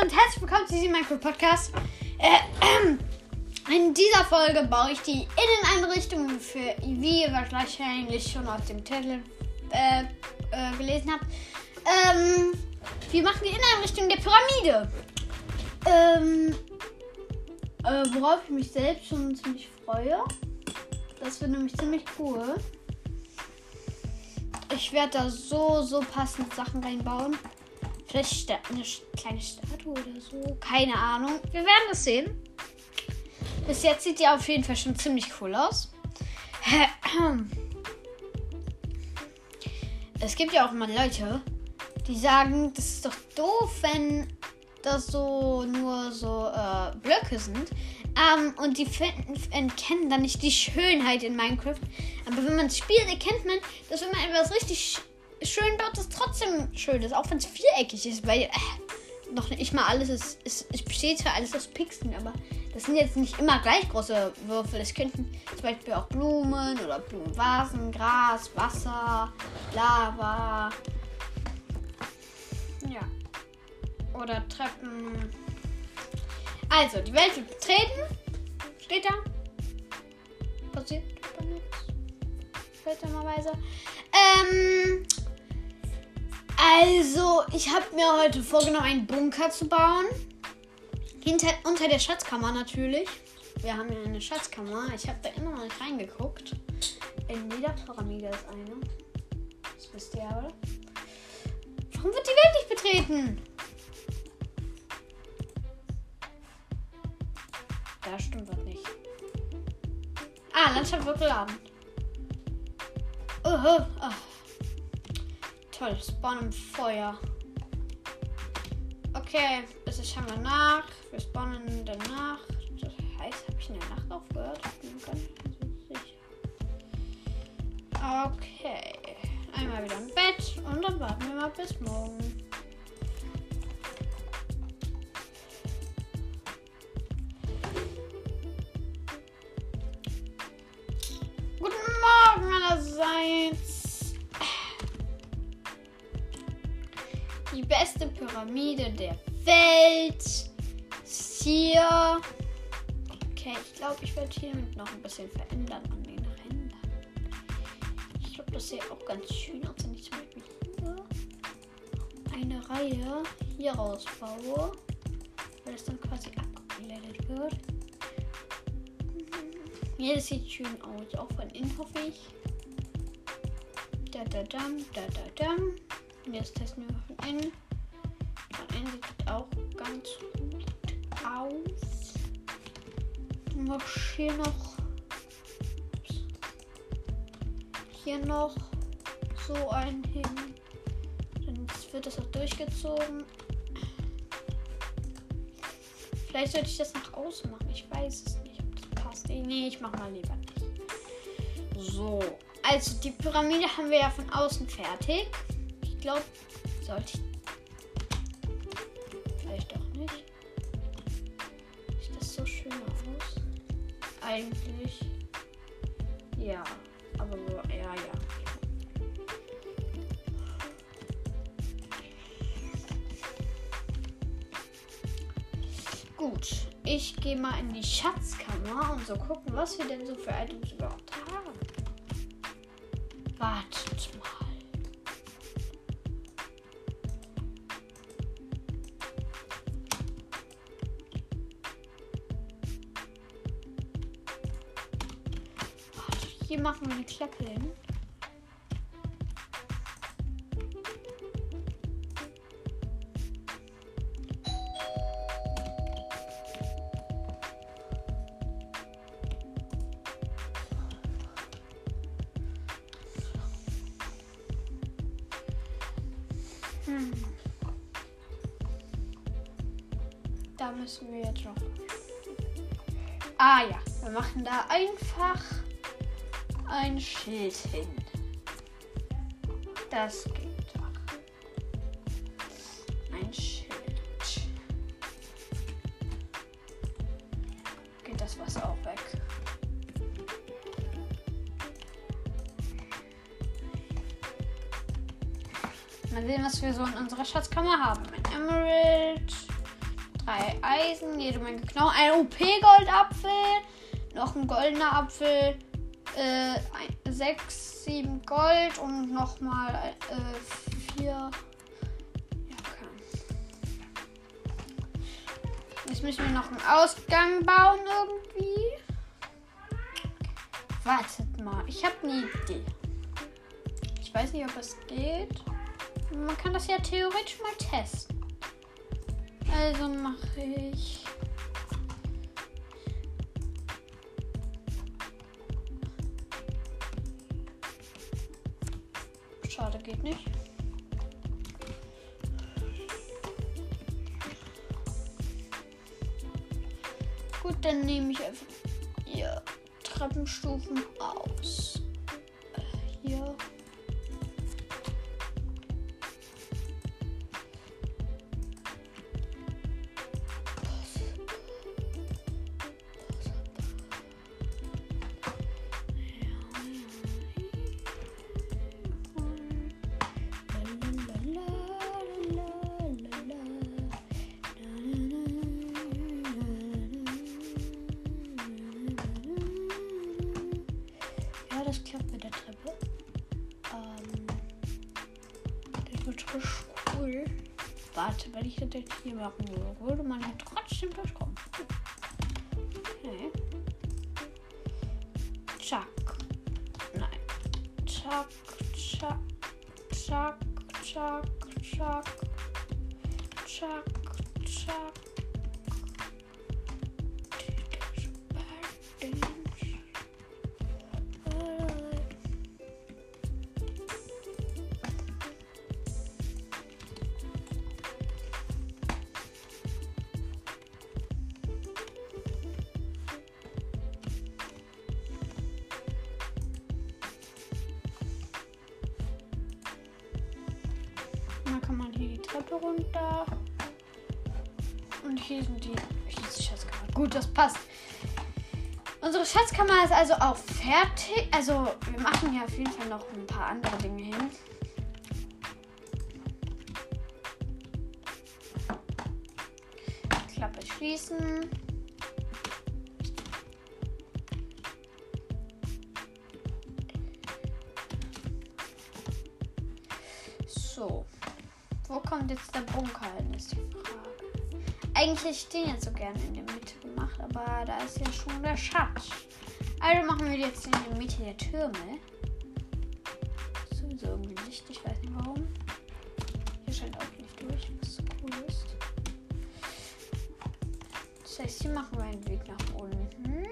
Und herzlich willkommen zu diesem Minecraft Podcast. Äh, ähm, in dieser Folge baue ich die Inneneinrichtung für, wie ihr wahrscheinlich schon aus dem Titel äh, äh, gelesen habt. Ähm, wir machen die Inneneinrichtung der Pyramide. Ähm, äh, worauf ich mich selbst schon ziemlich freue. Das wird nämlich ziemlich cool. Ich werde da so, so passende Sachen reinbauen. Vielleicht eine kleine Statue oder so. Keine Ahnung. Wir werden es sehen. Bis jetzt sieht die auf jeden Fall schon ziemlich cool aus. Es gibt ja auch mal Leute, die sagen, das ist doch doof, wenn das so nur so äh, Blöcke sind. Ähm, und die erkennen dann nicht die Schönheit in Minecraft. Aber wenn man spielt, erkennt man, dass wenn man etwas richtig schön baut, das trotzdem schön ist. Auch wenn es viereckig ist, weil äh, noch nicht mal alles ist, ist. Es besteht zwar alles aus Pixeln, aber das sind jetzt nicht immer gleich große Würfel. Es könnten zum Beispiel auch Blumen oder Blumenvasen, Gras, Wasser, Lava. Ja. Oder Treppen. Also, die Welt wird betreten. Steht da. Passiert aber nichts. Seltsamerweise. Ähm. Also, ich habe mir heute vorgenommen, einen Bunker zu bauen. Hinter, unter der Schatzkammer natürlich. Wir haben hier eine Schatzkammer. Ich habe da immer noch nicht reingeguckt. In jeder Pyramide ist eine. Das wisst ihr aber. Warum wird die Welt nicht betreten? Da stimmt was nicht. Ah, Landschaft wird geladen. Uh, uh, uh. Toll, Spawn im Feuer. Okay, es ist schon mal nach. Wir spawnen danach. Das heißt, habe ich in der Nacht aufgehört? Okay. Einmal wieder im Bett und dann warten wir mal bis morgen. Pyramide der Welt. Hier. Okay, ich glaube, ich werde hiermit noch ein bisschen verändern an den Rändern. Ich glaube, das sieht auch ganz schön aus, wenn ich zum Beispiel hier eine Reihe hier rausbaue. Weil es dann quasi abgeblendet wird. Ja, das sieht schön aus. Auch von innen hoffe ich. Da da dam, da da dam. Und jetzt testen wir von innen. Innen sieht auch ganz gut aus. Noch hier noch. Hier noch so ein hin. Dann wird das auch durchgezogen. Vielleicht sollte ich das nach außen machen. Ich weiß es nicht, ob das passt. Nee, ich mach mal lieber nicht. So. Also, die Pyramide haben wir ja von außen fertig. Ich glaube, sollte ich. Eigentlich. Ja. Aber ja, ja. Gut, ich gehe mal in die Schatzkammer und so gucken, was wir denn so für Items überhaupt haben. Wartet mal. Hm. Da müssen wir jetzt noch. Ah ja, wir machen da einfach ein Schild hin. Das geht doch. Ein Schild. Geht das Wasser auch weg? Mal sehen, was wir so in unserer Schatzkammer haben. Ein Emerald, drei Eisen, jede Menge Knochen, ein OP-Goldapfel, noch ein goldener Apfel, äh, ein, sechs, sieben Gold und nochmal äh, vier. Ja, okay. Jetzt müssen wir noch einen Ausgang bauen irgendwie. Wartet mal, ich habe eine Idee. Ich weiß nicht, ob es geht. Man kann das ja theoretisch mal testen. Also mache ich. Schade, geht nicht. Gut, dann nehme ich einfach hier Treppenstufen aus. Hier. Hier machen würde, würde man hier trotzdem durchkommen. Okay. Zack. Nein. Zack, zack, zack, zack, zack, zack, Und hier sind die. Hier ist die Schatzkammer. Gut, das passt. Unsere Schatzkammer ist also auch fertig. Also, wir machen hier auf jeden Fall noch ein paar andere Dinge hin. Klappe schließen. Eigentlich den jetzt so gerne in der Mitte gemacht, aber da ist ja schon der Schatz. Also machen wir jetzt in der Mitte der Türme. Sowieso irgendwie Licht, ich weiß nicht warum. Hier scheint auch Licht durch, was so cool ist. Das heißt, hier machen wir einen Weg nach unten.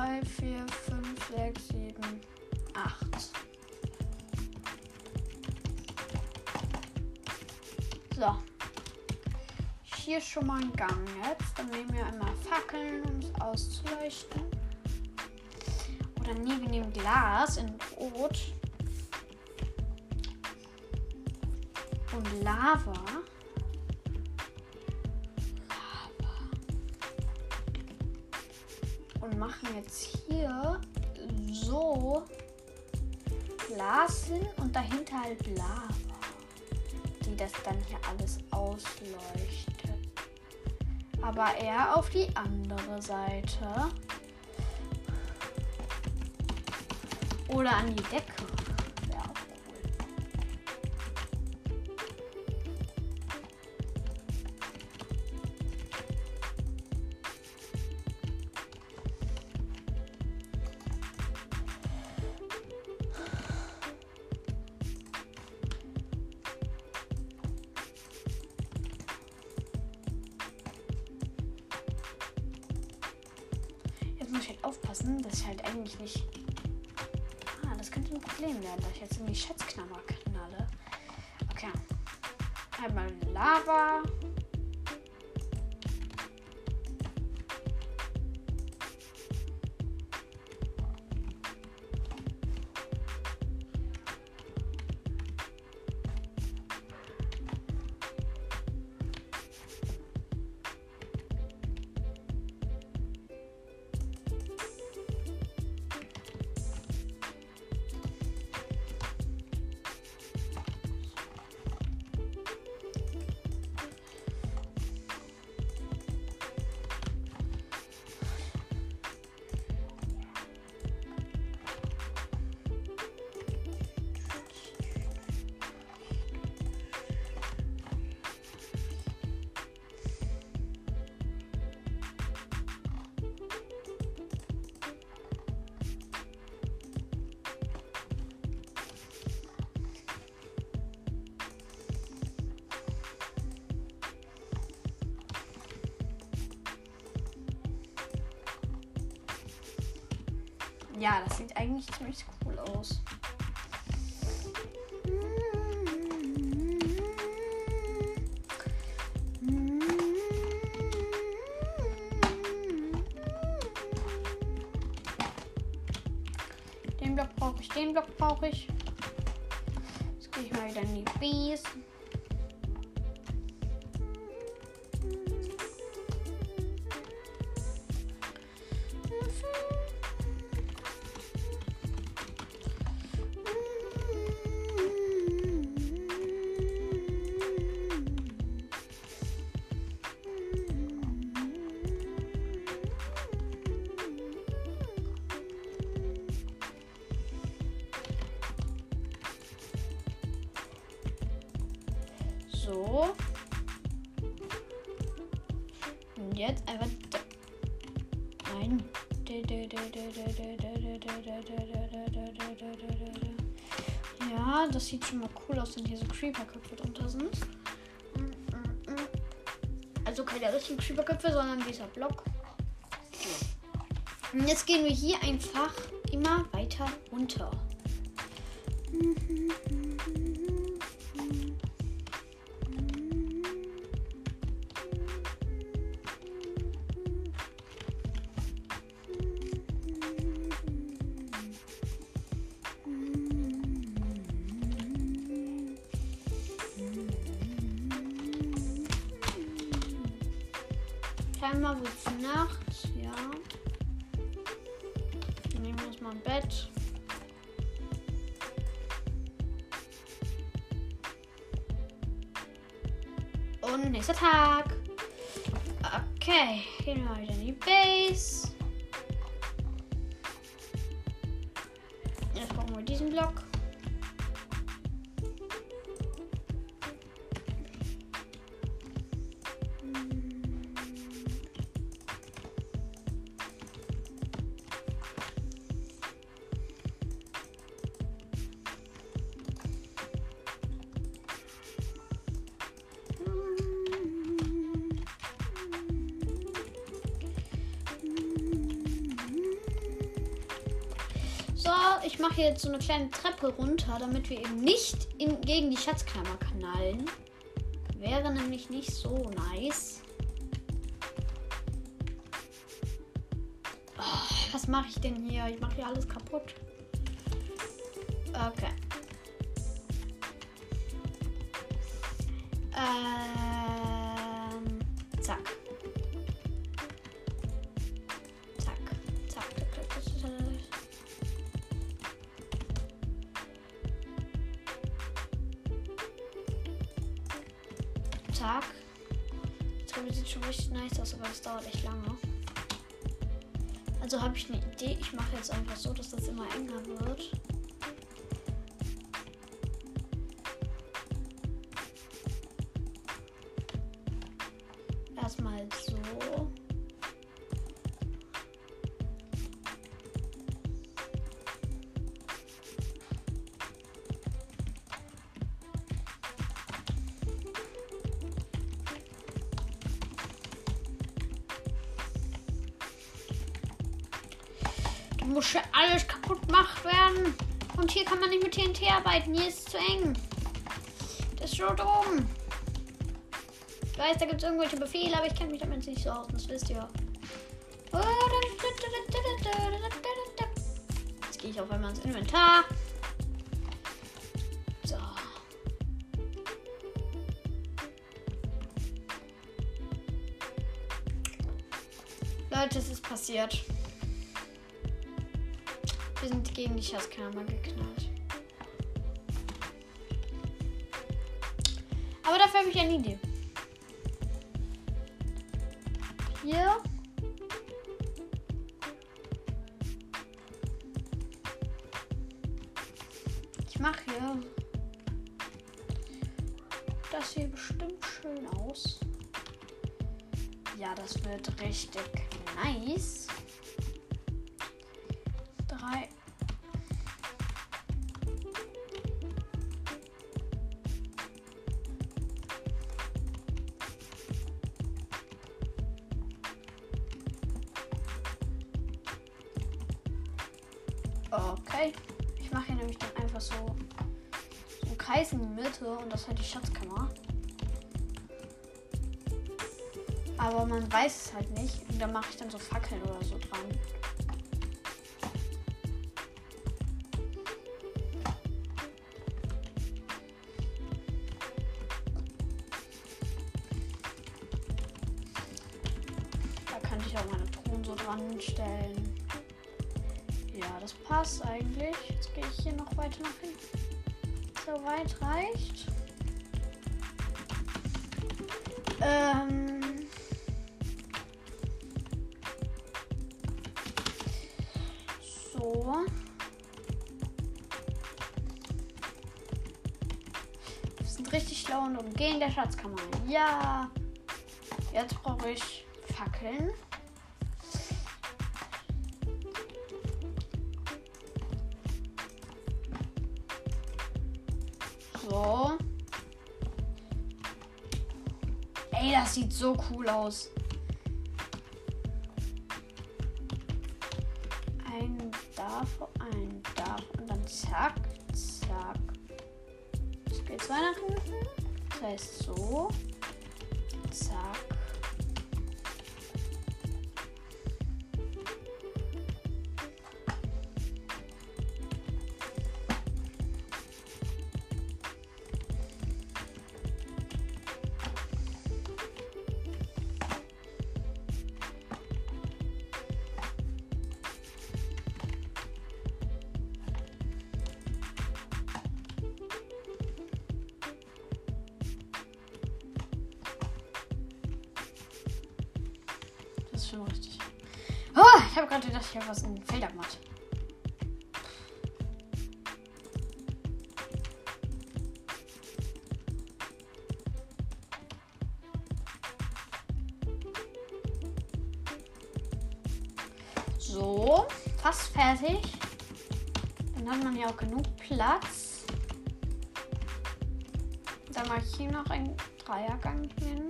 3, 4, 5, 6, 7, 8. So. Hier schon mal ein Gang jetzt. Dann nehmen wir einmal Fackeln, um es auszuleuchten. Oder nee, wir nehmen Glas in Rot. Und Lava. Jetzt hier so Glas hin und dahinter halt Lava. Die das dann hier alles ausleuchtet. Aber eher auf die andere Seite. Oder an die Decke. Ja, das sieht eigentlich ziemlich cool aus. Den Block brauche ich, den Block brauche ich. Jetzt gehe ich mal wieder in die Bs. Das sieht schon mal cool aus, wenn hier so Creeper-Köpfe drunter sind. Also keine richtigen Creeper-Köpfe, sondern dieser Block. Und jetzt gehen wir hier einfach immer weiter runter. Und nächster Tag. Okay, gehen wir wieder in die Base. Jetzt brauchen wir diesen Block. Jetzt so eine kleine Treppe runter, damit wir eben nicht in, gegen die Schatzklammer knallen. Wäre nämlich nicht so nice. Oh, was mache ich denn hier? Ich mache hier alles kaputt. Okay. Ähm, ich eine Idee. Ich mache jetzt einfach so, dass das immer enger wird. Erstmal so. Muss ja alles kaputt gemacht werden. Und hier kann man nicht mit TNT arbeiten. Hier ist es zu eng. Das ist so dumm. Ich weiß, da gibt es irgendwelche Befehle, aber ich kenne mich damit nicht so aus. Das wisst ihr. Jetzt gehe ich auf einmal ins Inventar. So. Leute, es ist passiert. Wir sind gegen die Schatzkammer geknallt. Aber dafür habe ich eine Idee. Okay. Ich mache hier nämlich dann einfach so, einen Kreis in die Mitte und das ist halt die Schatzkammer. Aber man weiß es halt nicht. Und da mache ich dann so Fackeln oder so dran. Hinten. So weit reicht. Ähm. So. Wir sind richtig schlau und umgehen der Schatzkammer. Ja. Jetzt brauche ich Fackeln. So cool aus. Ein darf, ein darf und dann zack, zack. Jetzt geht's Weihnachten. Das heißt so. Zack. Ich habe was in den Felder gemacht. So, fast fertig. Dann hat man ja auch genug Platz. Dann mache ich hier noch einen Dreiergang hin.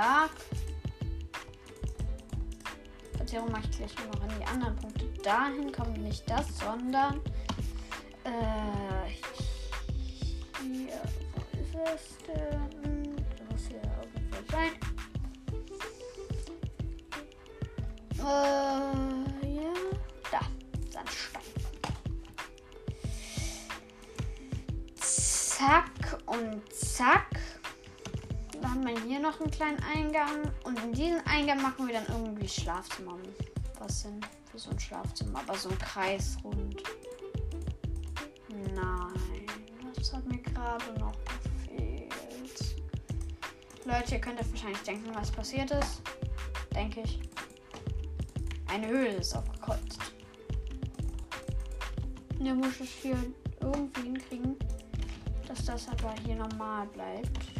Dark. Verzerrung mache ich gleich noch an die anderen Punkte. Dahin kommt nicht das, sondern äh, hier. Wo ist es denn? Das muss hier irgendwo sein. Äh, ja. Da. Sandstein. Zack und zack. Haben wir hier noch einen kleinen Eingang. Und in diesen Eingang machen wir dann irgendwie Schlafzimmer. Was denn für so ein Schlafzimmer? Aber so ein Kreis rund. Nein. Das hat mir gerade noch gefehlt. Leute, ihr könnt euch wahrscheinlich denken, was passiert ist. Denke ich. Eine Höhle ist aufgekreuzt. Der muss es hier irgendwie hinkriegen, dass das aber hier normal bleibt.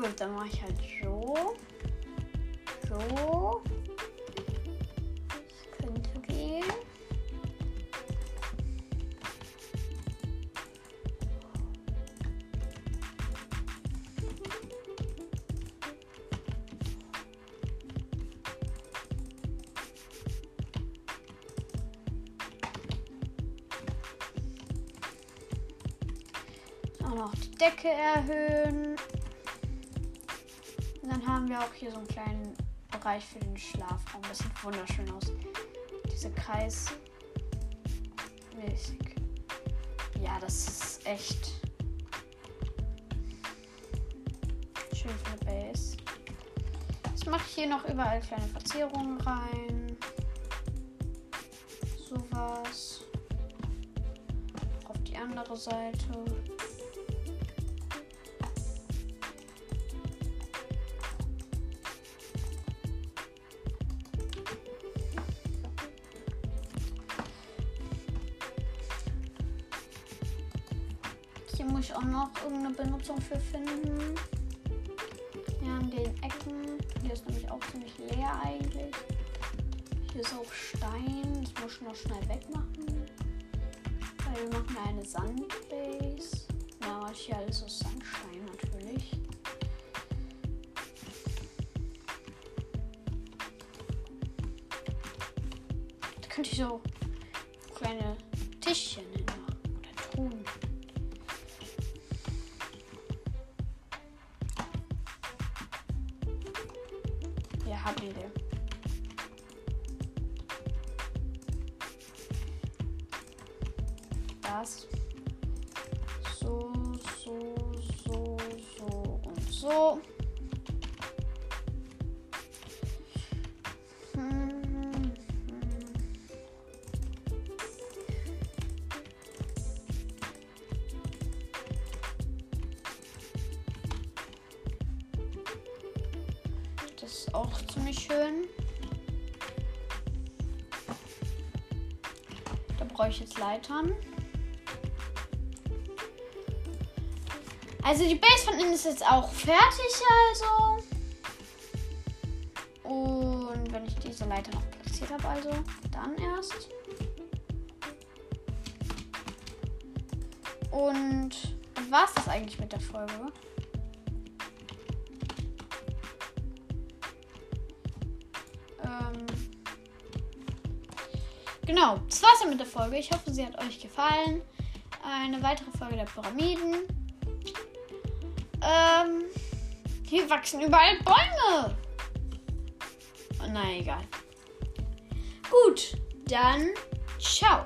Gut, dann mache ich halt so. Auch noch die Decke erhöhen. Und dann haben wir auch hier so einen kleinen Bereich für den Schlafraum. Das sieht wunderschön aus. Diese Kreis. mäßig. Ja, das ist echt schön für eine Base. Jetzt mache ich hier noch überall kleine Verzierungen rein. Sowas. Auf die andere Seite. Muss ich auch noch irgendeine Benutzung für finden. Ja, an den Ecken. Hier ist nämlich auch ziemlich leer eigentlich. Hier ist auch Stein. Das muss ich noch schnell wegmachen. Weil wir machen eine Sandbase. Ja, mach ich hier alles aus Sandstein natürlich. Da könnte ich so Idee. Das. So, so, so, so und so. Ist auch ziemlich schön. Da brauche ich jetzt Leitern. Also die Base von innen ist jetzt auch fertig, also. Und wenn ich diese Leiter noch platziert habe, also, dann erst. Und es das eigentlich mit der Folge. Genau, das war's dann mit der Folge. Ich hoffe, sie hat euch gefallen. Eine weitere Folge der Pyramiden. Ähm, hier wachsen überall Bäume. Oh, na egal. Gut, dann ciao.